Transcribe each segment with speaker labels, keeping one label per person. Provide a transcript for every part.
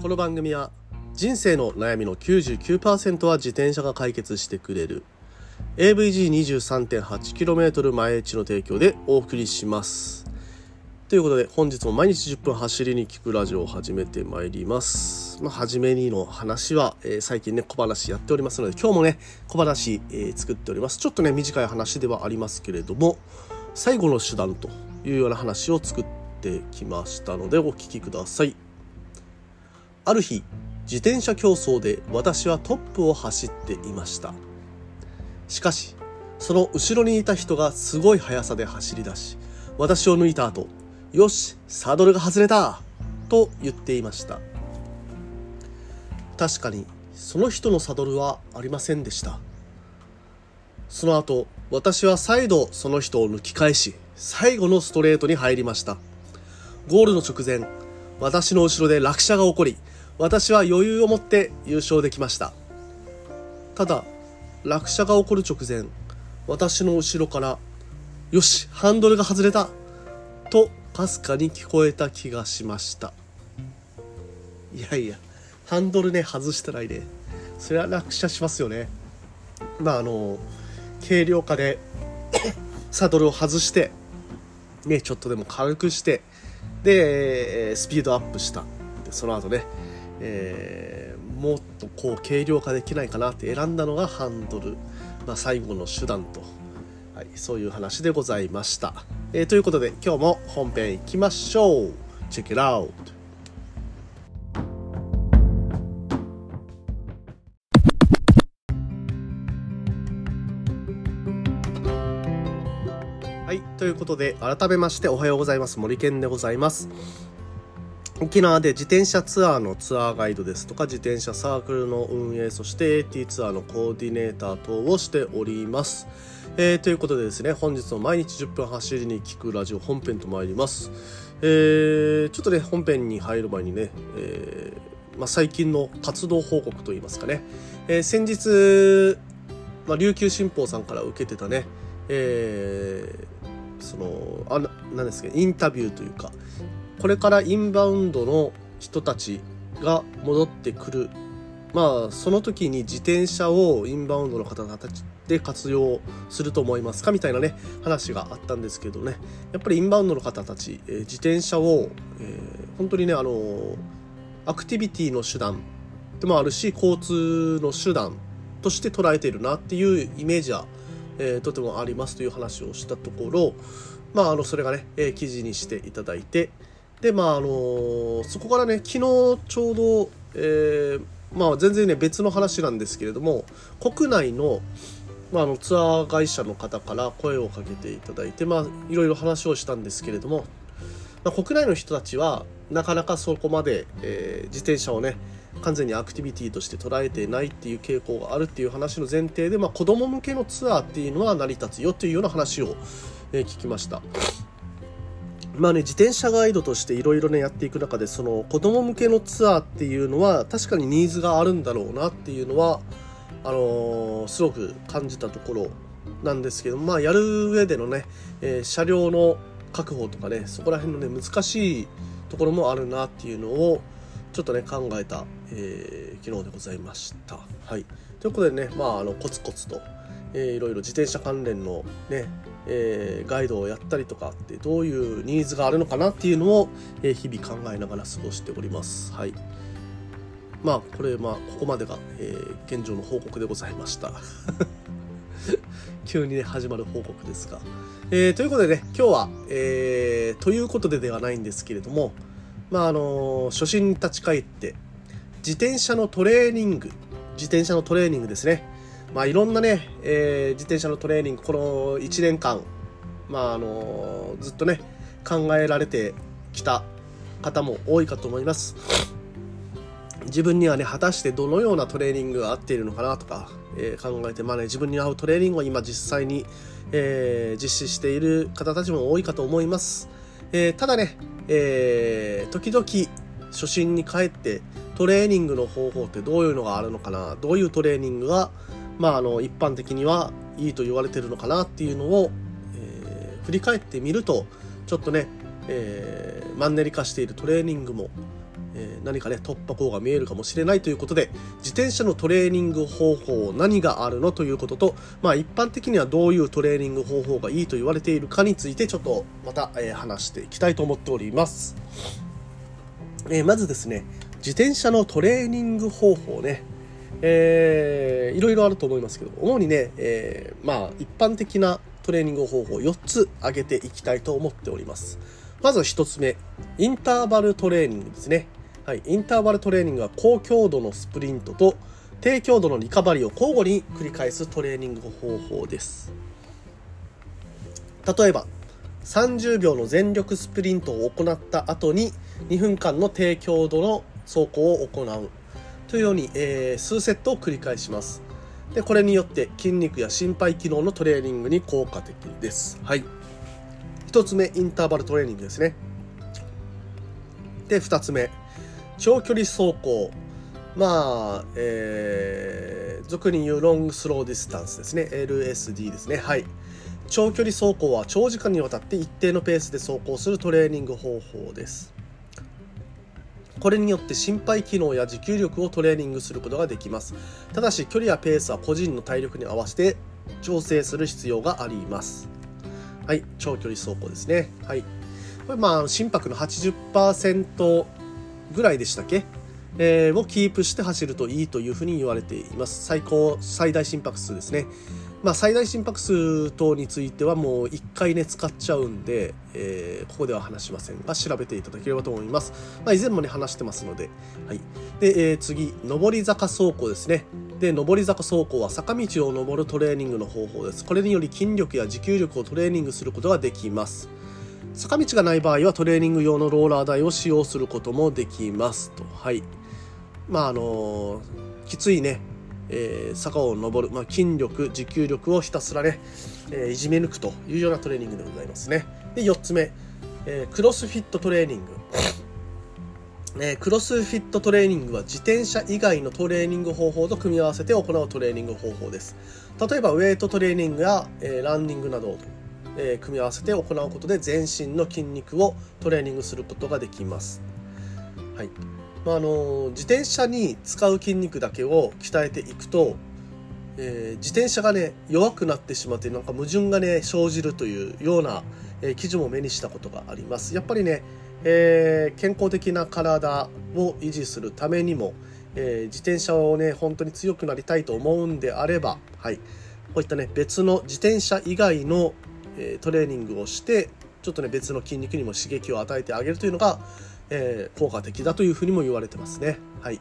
Speaker 1: この番組は人生の悩みの99%は自転車が解決してくれる AVG23.8km 前地の提供でお送りします。ということで本日も毎日10分走りに聞くラジオを始めてまいります。まあ、初めにの話は、えー、最近ね小話やっておりますので今日もね小話、えー、作っております。ちょっとね短い話ではありますけれども最後の手段というような話を作ってきましたのでお聞きください。ある日自転車競争で私はトップを走っていました。しかしその後ろにいた人がすごい速さで走り出し私を抜いた後よしサドルが外れたと言っていました。確かにその人のサドルはありませんでした。その後私は再度その人を抜き返し最後のストレートに入りました。ゴールの直前私の後ろで落車が起こり私は余裕を持って優勝できました。ただ落車が起こる直前私の後ろから「よしハンドルが外れた!」とかすかに聞こえた気がしました。いやいやハンドルね外したらいいねそれは落車しますよね。まああの軽量化で サドルを外してねちょっとでも軽くしてでスピードアップした。その後ねえー、もっとこう軽量化できないかなって選んだのがハンドル、まあ、最後の手段と、はい、そういう話でございました、えー、ということで今日も本編いきましょう。Check it out! はい、ということで改めましておはようございます。森健でございます。沖縄で自転車ツアーのツアーガイドですとか自転車サークルの運営そして AT ツアーのコーディネーター等をしております、えー、ということでですね本日の毎日10分走りに聞くラジオ本編と参ります、えー、ちょっとね本編に入る前にね、えー、まあ、最近の活動報告といいますかね、え先日、まあ、琉球新報さんから受けてたね、えそのあなんですかインタビューというかこれからインバウンドの人たちが戻ってくる。まあその時に自転車をインバウンドの方たちで活用すると思いますかみたいなね話があったんですけどね。やっぱりインバウンドの方たち、えー、自転車を、えー、本当にねあのアクティビティの手段でもあるし交通の手段として捉えているなっていうイメージは、えー、とてもありますという話をしたところまああのそれがね、え、記事にしていただいてでまああのそこからね昨日ちょうど、えー、まあ全然ね別の話なんですけれども国内の,、まあ、あのツアー会社の方から声をかけていただいてまあいろいろ話をしたんですけれども、まあ、国内の人たちはなかなかそこまで、えー、自転車をね完全にアクティビティとして捉えてないっていう傾向があるっていう話の前提で、まあ、子供向けのツアーっていうのは成り立つよっていうような話を、えー、聞きました。まあね、自転車ガイドとしていろいろねやっていく中でその子供向けのツアーっていうのは確かにニーズがあるんだろうなっていうのはあのー、すごく感じたところなんですけどまあやる上でのね、えー、車両の確保とかねそこら辺のね難しいところもあるなっていうのをちょっとね考えた、えー、昨日でございました。はい、ということでねまああのコツコツと、えー、いろいろ自転車関連のねえー、ガイドをやったりとかってどういうニーズがあるのかなっていうのを、えー、日々考えながら過ごしております。はい。まあこれまあここまでが、えー、現状の報告でございました。急にね始まる報告ですが。えー、ということでね今日は、えー、ということでではないんですけれどもまああの初心に立ち返って自転車のトレーニング自転車のトレーニングですねまあ、いろんなね、えー、自転車のトレーニングこの1年間、まああのずっとね考えられてきた方も多いかと思います。自分にはね果たしてどのようなトレーニングが合っているのかなとか、えー、考えてまあね自分に合うトレーニングを今実際に、えー、実施している方たちも多いかと思います、えー、ただね、えー、時々初心に帰ってトレーニングの方法ってどういうのがあるのかなどういうトレーニングがまあ、あの一般的にはいいと言われてるのかなっていうのを、えー、振り返ってみるとちょっとね、えー、マンネリ化しているトレーニングも、えー、何かね突破口が見えるかもしれないということで自転車のトレーニング方法何があるのということと、まあ、一般的にはどういうトレーニング方法がいいと言われているかについてちょっとまた、えー、話していきたいと思っております、えー、まずですね自転車のトレーニング方法ねえー、いろいろあると思いますけど主にね、えー、まあ一般的なトレーニング方法を4つ挙げていきたいと思っております。まず1つ目インターバルトレーニングですね。はい、インターバルトレーニングは高強度のスプリントと低強度のリカバリーを交互に繰り返すトレーニング方法です。例えば30秒の全力スプリントを行った後に2分間の低強度の走行を行う。というように、えー、数セットを繰り返します。でこれによって筋肉や心肺機能のトレーニングに効果的です。はい。1つ目インターバルトレーニングですね。で2つ目長距離走行。まあ、えー、俗に言う long slow distance ですね。LSD ですね。はい。長距離走行は長時間にわたって一定のペースで走行するトレーニング方法です。これによって心肺機能や持久力をトレーニングすることができます。ただし距離やペースは個人の体力に合わせて調整する必要があります。はい長距離走行ですね。はい。これまあ心拍の80%ぐらいでしたっけ、えー、をキープして走るといいというふうに言われています。最高、最大心拍数ですね。まあ、最大心拍数等についてはもう1回ね使っちゃうんで、えー、ここでは話しませんが調べていただければと思います、まあ、以前もね話してますので、はい、で、えー、次上り坂走行ですね。で上り坂走行は坂道を上るトレーニングの方法です。これにより筋力や持久力をトレーニングすることができます。坂道がない場合はトレーニング用のローラー台を使用することもできます。と。はい。まああのきついね、えー、坂を登る、まあ、筋力、持久力をひたすらね、えー、いじめ抜くというようなトレーニングでございますね。で、4つ目、えー、クロスフィットトレーニング。えー、クロスフィットトレーニングは自転車以外のトレーニング方法と組み合わせて行うトレーニング方法です。例えばウェイトトレーニングや、えー、ランニングなどえ、組み合わせて行うことで全身の筋肉をトレーニングすることができます。はいまあ、あの自転車に使う筋肉だけを鍛えていくと、えー、自転車がね弱くなってしまってなんか矛盾がね生じるというような、えー、記事も目にしたことがあります。やっぱりね、えー、健康的な体を維持するためにも、え自転車をね本当に強くなりたいと思うんであれば、はい、こういったね別の自転車以外のえトレーニングをしてちょっとね別の筋肉にも刺激を与えてあげるというのが、えー、効果的だというふうにも言われてますね。はい、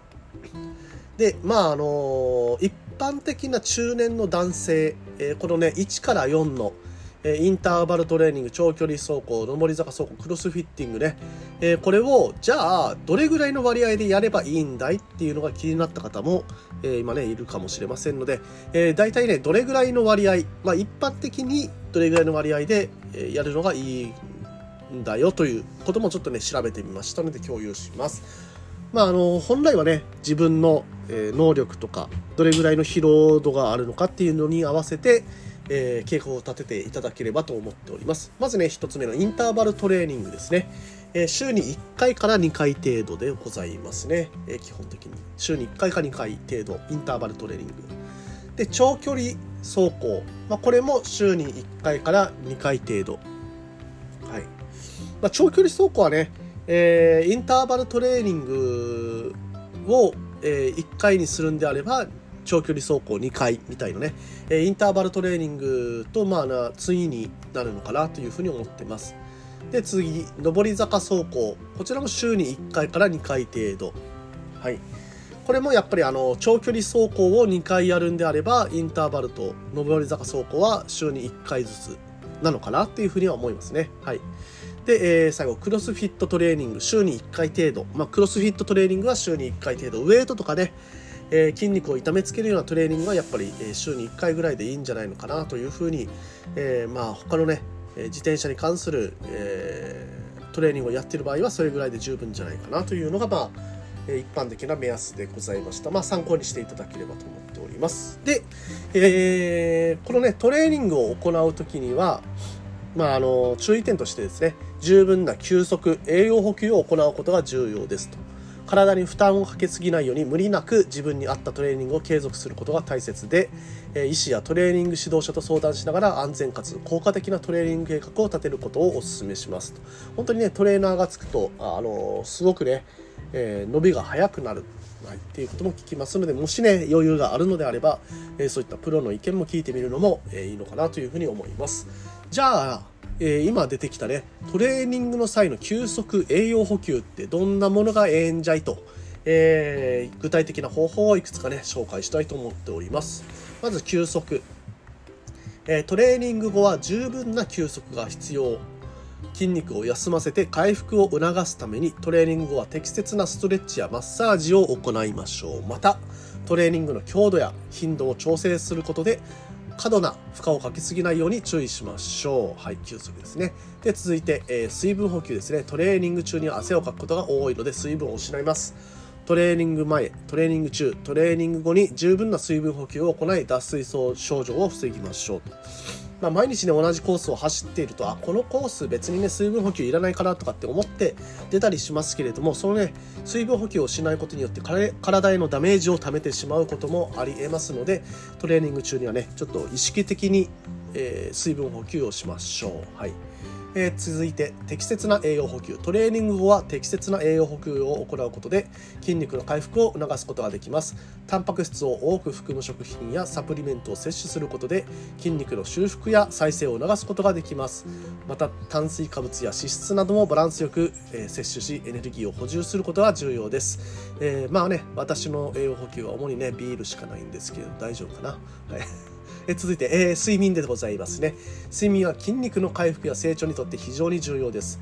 Speaker 1: でまああの、一般的な中年の男性、えー、このね1から4の、えインターバルトレーニング長距離走行上り坂走行クロスフィッティングね、えこれをじゃあどれぐらいの割合でやればいいんだいっていうのが気になった方も、え今ねいるかもしれませんので、えー、大体ねどれぐらいの割合、まあ、一般的にどれぐらいの割合でやるのがいいんだよということもちょっとね調べてみましたので共有します。まあ、あの本来はね自分の、え能力とかどれぐらいの疲労度があるのかっていうのに合わせて、えー、計画を立てていただければと思っております。まずね、1つ目のインターバルトレーニングですね。えー、週に1回から2回程度でございますね。えー、基本的に。週に1回か2回程度、インターバルトレーニング。で、長距離走行。まあ、これも週に1回から2回程度。まあ、長距離走行はね、えー、インターバルトレーニングを、えー、1回にするんであれば長距離走行2回みたいなね、えインターバルトレーニングと、まあな、次になるのかなというふうに思ってます。で、次、上り坂走行。こちらも週に1回から2回程度。はい。これもやっぱりあの、長距離走行を2回やるんであれば、インターバルと上り坂走行は週に1回ずつなのかなっていうふうには思いますね。はい。で、えー、最後、クロスフィットトレーニング、週に1回程度。まあ、クロスフィットトレーニングは週に1回程度。ウェイトとかね、えー、筋肉を痛めつけるようなトレーニングはやっぱり、え週に1回ぐらいでいいんじゃないのかなというふうに、えー、まあ他のねえ自転車に関する、えー、トレーニングをやっている場合はそれぐらいで十分じゃないかなというのがまあ一般的な目安でございました。まあ参考にしていただければと思っております。で、えー、このねトレーニングを行う時にはまあ、あの注意点としてですね十分な休息栄養補給を行うことが重要ですと。体に負担をかけすぎないように無理なく自分に合ったトレーニングを継続することが大切で、え医師やトレーニング指導者と相談しながら安全かつ効果的なトレーニング計画を立てることをお勧めしますと。本当にねトレーナーがつくとあのすごくね、えー、伸びが速くなるはい、っていうことも聞きますのでもしね余裕があるのであれば、えー、そういったプロの意見も聞いてみるのも、えー、いいのかなというふうに思います。じゃあ、えー、今出てきたねトレーニングの際の休息栄養補給ってどんなものがええんじゃいと、え具体的な方法をいくつかね紹介したいと思っております。まず休息、えトレーニング後は十分な休息が必要。筋肉を休ませて回復を促すためにトレーニング後は適切なストレッチやマッサージを行いましょう。またトレーニングの強度や頻度を調整することで過度な負荷をかけすぎないように注意しましょう。はい休息ですね。で続いて、えー、水分補給ですね。トレーニング中に汗をかくことが多いので水分を失います。トレーニング前、トレーニング中、トレーニング後に十分な水分補給を行い脱水症状を防ぎましょうと。まあ、毎日ね同じコースを走っているとあこのコース別にね水分補給いらないかなとかって思って出たりしますけれどもそのね水分補給をしないことによって体へのダメージを溜めてしまうこともありえますのでトレーニング中にはねちょっと意識的に、えー、水分補給をしましょう。はい。えー、続いて適切な栄養補給トレーニング後は適切な栄養補給を行うことで筋肉の回復を促すことができます。タンパク質を多く含む食品やサプリメントを摂取することで筋肉の修復や再生を促すことができます。また炭水化物や脂質などもバランスよく、えー、摂取しエネルギーを補充することが重要です、えー、まあね私の栄養補給は主にねビールしかないんですけど大丈夫かな？はい。え続いて、えー、睡眠でございますね。睡眠は筋肉の回復や成長にとって非常に重要です。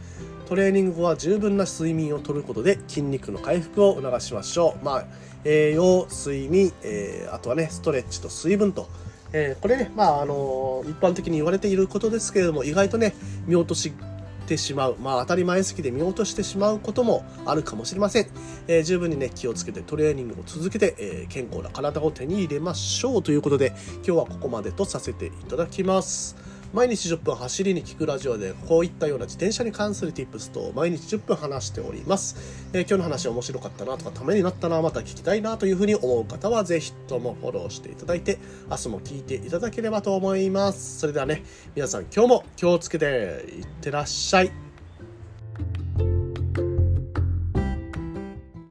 Speaker 1: トレーニング後は十分な睡眠をとることで筋肉の回復を促しましょう。まあ栄養睡眠、えー、あとはねストレッチと水分と。えー、これね、まああのー、一般的に言われていることですけれども意外とね見落としてしまう、まあ、当たり前すぎて見落としてしまうこともあるかもしれません、えー、十分にね気をつけてトレーニングを続けて、えー、健康な体を手に入れましょうということで今日はここまでとさせていただきます。毎日10分走りに聞くラジオでこういったような自転車に関する tips と毎日10分話しております、えー、今日の話面白かったなとかためになったなまた聞きたいなというふうに思う方はぜひともフォローしていただいて明日も聞いていただければと思います。それではね皆さん今日も気をつけていってらっしゃい。